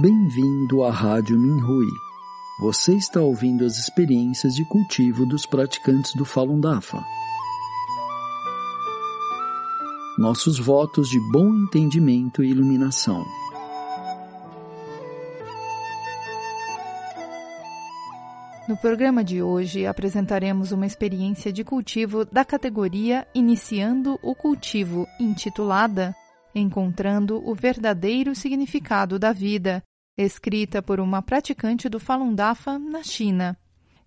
Bem-vindo à Rádio Minhui. Você está ouvindo as experiências de cultivo dos praticantes do Falun Dafa. Nossos votos de bom entendimento e iluminação. No programa de hoje apresentaremos uma experiência de cultivo da categoria Iniciando o Cultivo, intitulada Encontrando o Verdadeiro Significado da Vida, escrita por uma praticante do Falun Dafa na China.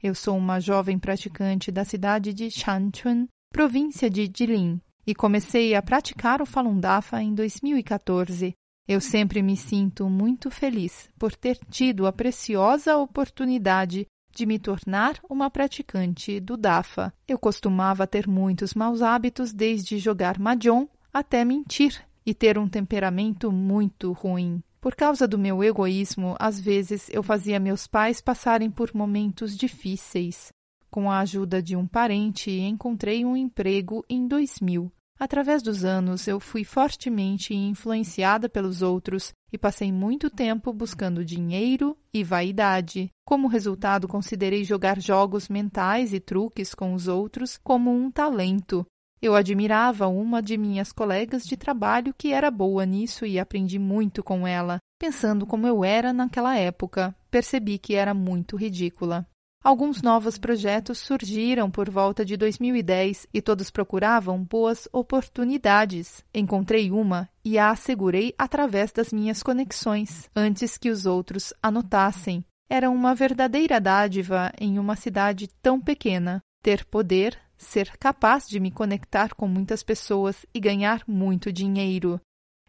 Eu sou uma jovem praticante da cidade de Shanchun, província de Jilin, e comecei a praticar o Falun Dafa em 2014. Eu sempre me sinto muito feliz por ter tido a preciosa oportunidade de me tornar uma praticante do Dafa. Eu costumava ter muitos maus hábitos, desde jogar mahjong até mentir e ter um temperamento muito ruim. Por causa do meu egoísmo, às vezes eu fazia meus pais passarem por momentos difíceis. Com a ajuda de um parente, encontrei um emprego em 2000. Através dos anos, eu fui fortemente influenciada pelos outros e passei muito tempo buscando dinheiro e vaidade. Como resultado, considerei jogar jogos mentais e truques com os outros como um talento. Eu admirava uma de minhas colegas de trabalho que era boa nisso e aprendi muito com ela. Pensando como eu era naquela época, percebi que era muito ridícula. Alguns novos projetos surgiram por volta de 2010 e todos procuravam boas oportunidades. Encontrei uma e a assegurei através das minhas conexões, antes que os outros anotassem. Era uma verdadeira dádiva em uma cidade tão pequena. Ter poder, ser capaz de me conectar com muitas pessoas e ganhar muito dinheiro.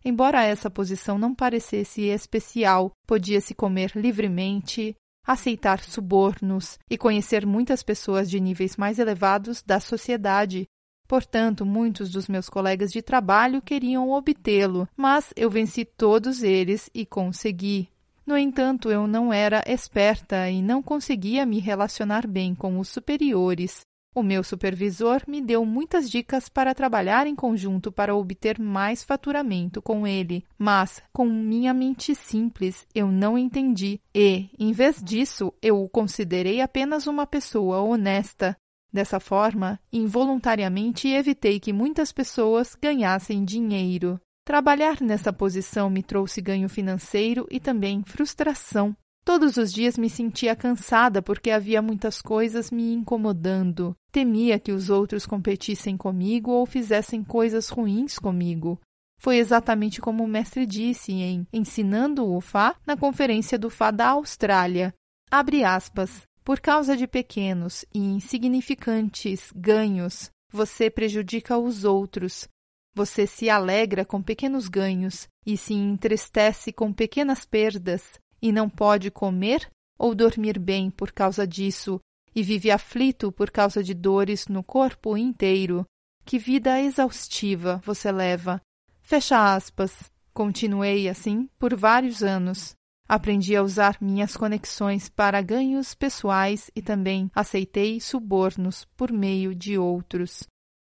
Embora essa posição não parecesse especial, podia-se comer livremente, aceitar subornos e conhecer muitas pessoas de níveis mais elevados da sociedade. Portanto, muitos dos meus colegas de trabalho queriam obtê-lo, mas eu venci todos eles e consegui. No entanto, eu não era esperta e não conseguia me relacionar bem com os superiores. O meu supervisor me deu muitas dicas para trabalhar em conjunto para obter mais faturamento com ele, mas, com minha mente simples, eu não entendi e, em vez disso, eu o considerei apenas uma pessoa honesta. Dessa forma, involuntariamente evitei que muitas pessoas ganhassem dinheiro. Trabalhar nessa posição me trouxe ganho financeiro e também frustração. Todos os dias me sentia cansada porque havia muitas coisas me incomodando. Temia que os outros competissem comigo ou fizessem coisas ruins comigo. Foi exatamente como o mestre disse em Ensinando o Fá na conferência do Fá da Austrália. Abre aspas. Por causa de pequenos e insignificantes ganhos, você prejudica os outros. Você se alegra com pequenos ganhos e se entristece com pequenas perdas e não pode comer ou dormir bem por causa disso, e vive aflito por causa de dores no corpo inteiro. Que vida exaustiva você leva. Fecha aspas. Continuei assim por vários anos. Aprendi a usar minhas conexões para ganhos pessoais e também aceitei subornos por meio de outros.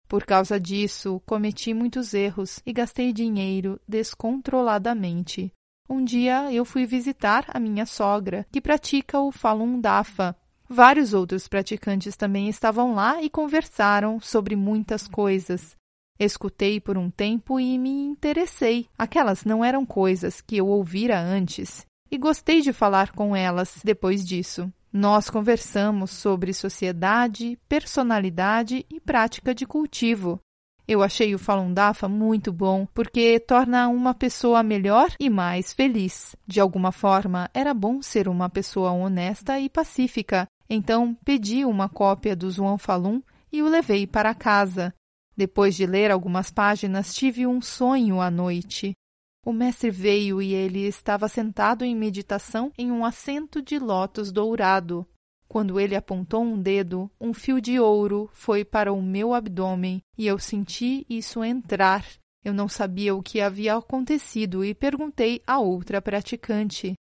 Por causa disso, cometi muitos erros e gastei dinheiro descontroladamente. Um dia eu fui visitar a minha sogra, que pratica o Falun Dafa. Vários outros praticantes também estavam lá e conversaram sobre muitas coisas. Escutei por um tempo e me interessei. Aquelas não eram coisas que eu ouvira antes, e gostei de falar com elas depois disso. Nós conversamos sobre sociedade, personalidade e prática de cultivo. Eu achei o Falun Dafa muito bom porque torna uma pessoa melhor e mais feliz. De alguma forma, era bom ser uma pessoa honesta e pacífica. Então, pedi uma cópia do Zhuang Falun e o levei para casa. Depois de ler algumas páginas, tive um sonho à noite. O mestre veio e ele estava sentado em meditação em um assento de lótus dourado. Quando ele apontou um dedo, um fio de ouro foi para o meu abdômen e eu senti isso entrar. Eu não sabia o que havia acontecido e perguntei a outra praticante.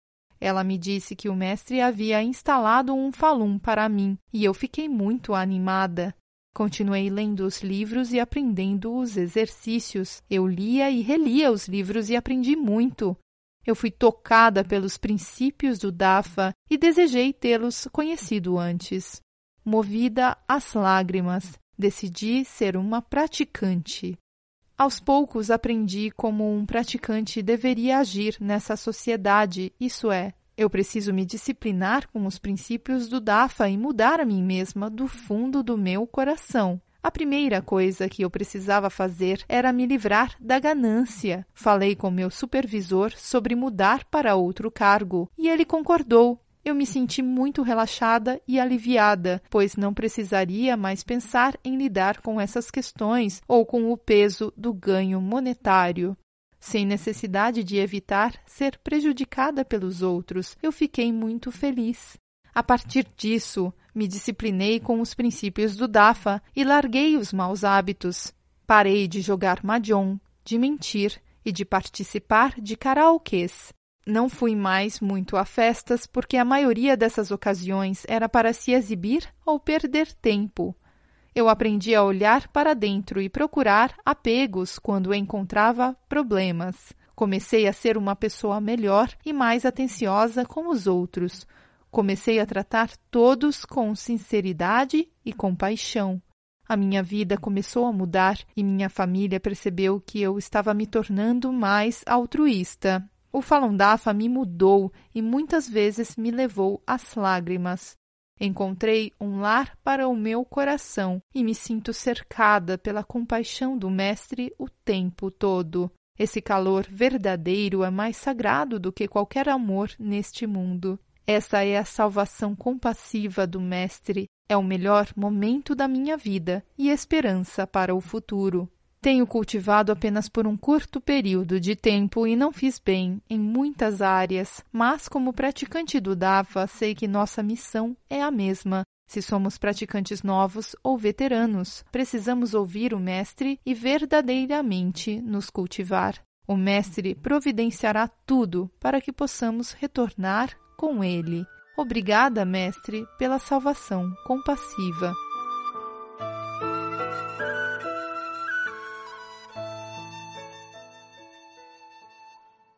Ela me disse que o mestre havia instalado um falum para mim e eu fiquei muito animada. Continuei lendo os livros e aprendendo os exercícios. Eu lia e relia os livros e aprendi muito. Eu fui tocada pelos princípios do Dafa e desejei tê-los conhecido antes. Movida às lágrimas, decidi ser uma praticante. Aos poucos aprendi como um praticante deveria agir nessa sociedade, isso é, eu preciso me disciplinar com os princípios do DAFA e mudar a mim mesma do fundo do meu coração. A primeira coisa que eu precisava fazer era me livrar da ganância. Falei com meu supervisor sobre mudar para outro cargo e ele concordou. Eu me senti muito relaxada e aliviada, pois não precisaria mais pensar em lidar com essas questões ou com o peso do ganho monetário sem necessidade de evitar ser prejudicada pelos outros. Eu fiquei muito feliz. A partir disso, me disciplinei com os princípios do DAFA e larguei os maus hábitos. Parei de jogar mahjong, de mentir e de participar de karaokês. Não fui mais muito a festas porque a maioria dessas ocasiões era para se exibir ou perder tempo eu aprendi a olhar para dentro e procurar apegos quando encontrava problemas. Comecei a ser uma pessoa melhor e mais atenciosa com os outros. Comecei a tratar todos com sinceridade e compaixão. A minha vida começou a mudar e minha família percebeu que eu estava me tornando mais altruísta. O Falun Dafa me mudou e muitas vezes me levou às lágrimas. Encontrei um lar para o meu coração e me sinto cercada pela compaixão do Mestre o tempo todo. Esse calor verdadeiro é mais sagrado do que qualquer amor neste mundo. Essa é a salvação compassiva do Mestre, é o melhor momento da minha vida e esperança para o futuro. Tenho cultivado apenas por um curto período de tempo e não fiz bem em muitas áreas, mas como praticante do Dava, sei que nossa missão é a mesma. Se somos praticantes novos ou veteranos, precisamos ouvir o Mestre e verdadeiramente nos cultivar. O Mestre providenciará tudo para que possamos retornar com ele. Obrigada, Mestre, pela salvação compassiva.